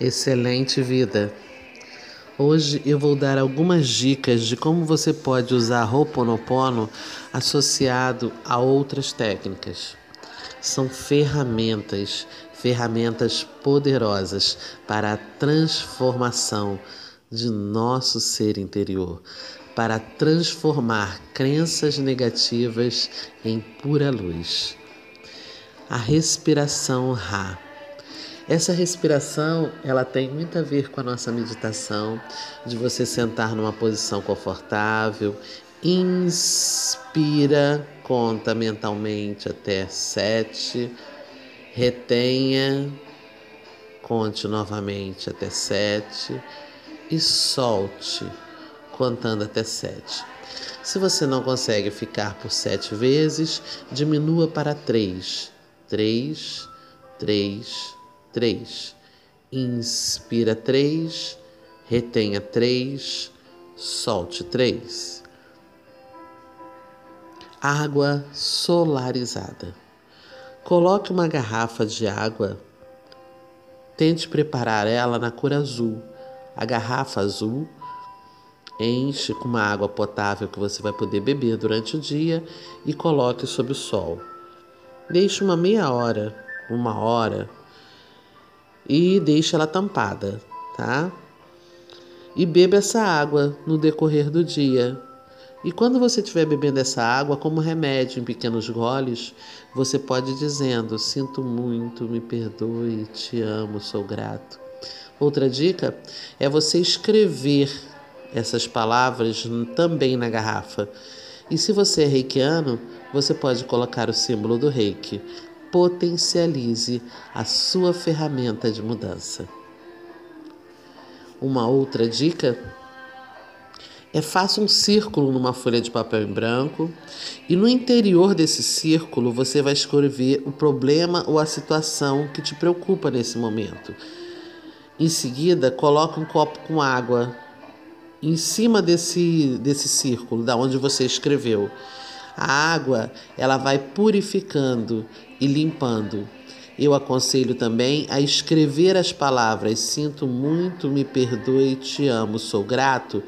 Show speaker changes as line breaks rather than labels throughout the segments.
Excelente vida. Hoje eu vou dar algumas dicas de como você pode usar Ho'oponopono associado a outras técnicas. São ferramentas, ferramentas poderosas para a transformação de nosso ser interior, para transformar crenças negativas em pura luz. A respiração Ra essa respiração, ela tem muito a ver com a nossa meditação, de você sentar numa posição confortável, inspira, conta mentalmente até sete, retenha, conte novamente até sete e solte, contando até sete. Se você não consegue ficar por sete vezes, diminua para três. Três, três, 3. Inspira 3, retenha 3, solte 3. Água solarizada. Coloque uma garrafa de água. Tente preparar ela na cor azul. A garrafa azul enche com uma água potável que você vai poder beber durante o dia e coloque sob o sol. Deixe uma meia hora, uma hora, e deixe ela tampada, tá? E beba essa água no decorrer do dia. E quando você estiver bebendo essa água como remédio em pequenos goles, você pode ir dizendo: Sinto muito, me perdoe, te amo, sou grato. Outra dica é você escrever essas palavras também na garrafa. E se você é reikiano, você pode colocar o símbolo do reiki potencialize a sua ferramenta de mudança. Uma outra dica é faça um círculo numa folha de papel em branco e no interior desse círculo você vai escrever o problema ou a situação que te preocupa nesse momento. Em seguida, coloque um copo com água em cima desse, desse círculo, da onde você escreveu. A água, ela vai purificando e limpando. Eu aconselho também a escrever as palavras sinto muito, me perdoe, te amo, sou grato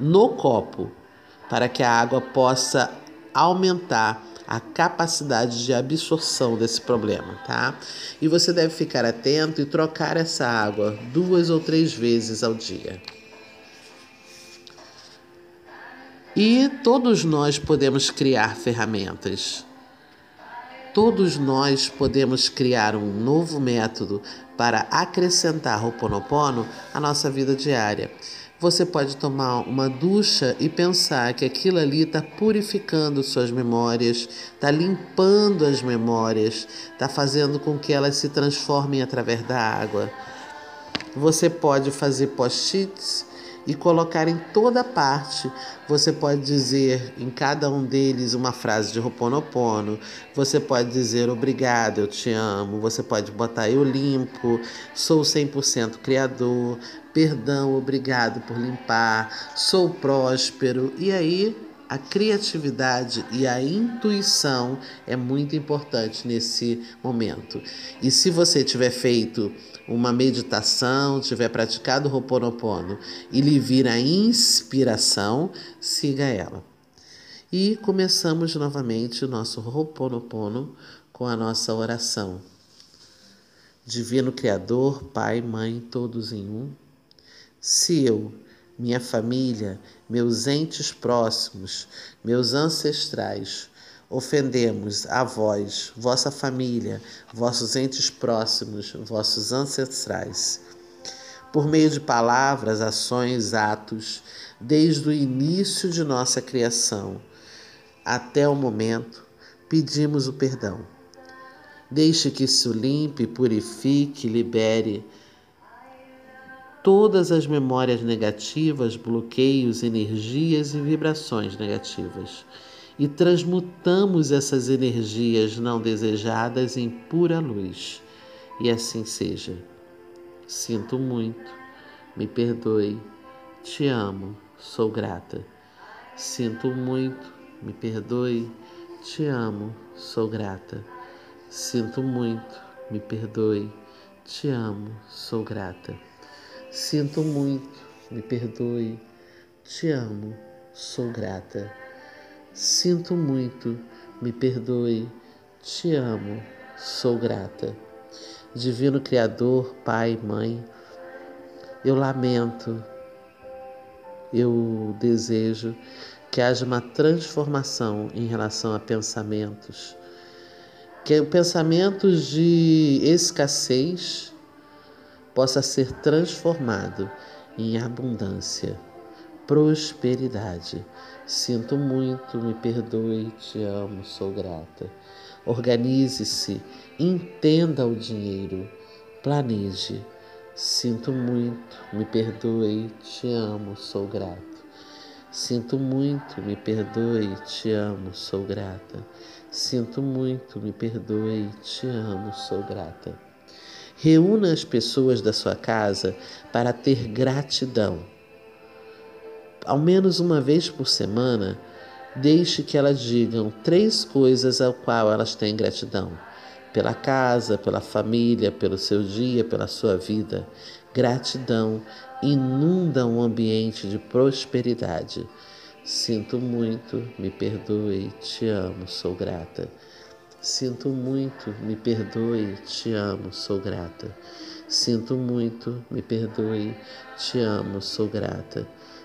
no copo, para que a água possa aumentar a capacidade de absorção desse problema, tá? E você deve ficar atento e trocar essa água duas ou três vezes ao dia. E todos nós podemos criar ferramentas. Todos nós podemos criar um novo método para acrescentar o Ponopono à nossa vida diária. Você pode tomar uma ducha e pensar que aquilo ali está purificando suas memórias, está limpando as memórias, está fazendo com que elas se transformem através da água. Você pode fazer post-its e colocar em toda parte. Você pode dizer em cada um deles uma frase de Ho'oponopono. Você pode dizer obrigado, eu te amo. Você pode botar eu limpo, sou 100% criador, perdão, obrigado por limpar, sou próspero. E aí a criatividade e a intuição é muito importante nesse momento. E se você tiver feito uma meditação, tiver praticado o Ho'oponopono e lhe vir a inspiração, siga ela. E começamos novamente o nosso Ho'oponopono com a nossa oração. Divino Criador, Pai, Mãe, todos em um. Se eu minha família, meus entes próximos, meus ancestrais. Ofendemos a vós, vossa família, vossos entes próximos, vossos ancestrais. Por meio de palavras, ações, atos, desde o início de nossa criação até o momento, pedimos o perdão. Deixe que isso limpe, purifique, libere todas as memórias negativas, bloqueios, energias e vibrações negativas e transmutamos essas energias não desejadas em pura luz. E assim seja. Sinto muito, me perdoe, te amo, sou grata. Sinto muito, me perdoe, te amo, sou grata. Sinto muito, me perdoe, te amo, sou grata. Sinto muito, me perdoe. Te amo, sou grata. Sinto muito, me perdoe. Te amo, sou grata. Divino Criador, Pai, Mãe, eu lamento, eu desejo que haja uma transformação em relação a pensamentos, que pensamentos de escassez possa ser transformado em abundância, prosperidade. Sinto muito, me perdoe, te amo, sou grata. Organize-se, entenda o dinheiro, planeje. Sinto muito, me perdoe, te amo, sou grato. Sinto muito, me perdoe, te amo, sou grata. Sinto muito, me perdoe, te amo, sou grata. Reúna as pessoas da sua casa para ter gratidão. Ao menos uma vez por semana, deixe que elas digam três coisas ao qual elas têm gratidão. Pela casa, pela família, pelo seu dia, pela sua vida. Gratidão inunda um ambiente de prosperidade. Sinto muito, me perdoe, te amo, sou grata. Sinto muito, me perdoe, te amo, sou grata. Sinto muito, me perdoe, te amo, sou grata.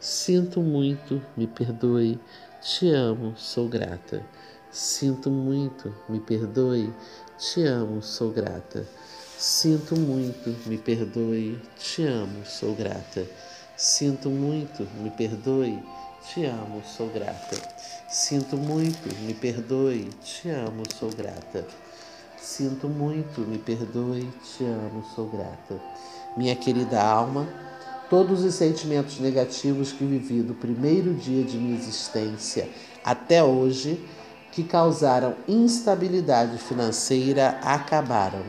Sinto muito, me perdoe, te amo, sou grata. Sinto muito, me perdoe, te amo, sou grata. Sinto muito, me perdoe, te amo, sou grata. Sinto muito, me perdoe, te amo, sou grata. Sinto muito, me perdoe, te amo, sou grata. Sinto muito, me perdoe, te amo, sou grata. Minha querida alma, todos os sentimentos negativos que vivi do primeiro dia de minha existência até hoje, que causaram instabilidade financeira, acabaram.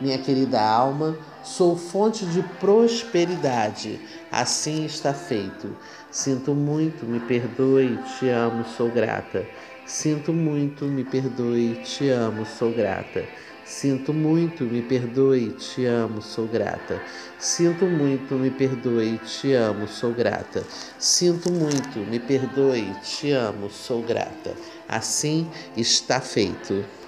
Minha querida alma, sou fonte de prosperidade, assim está feito. Sinto muito, me perdoe, te amo, sou grata. Sinto muito, me perdoe, te amo, sou grata. Sinto muito, me perdoe, te amo, sou grata. Sinto muito, me perdoe, te amo, sou grata. Sinto muito, me perdoe, te amo, sou grata. Assim está feito.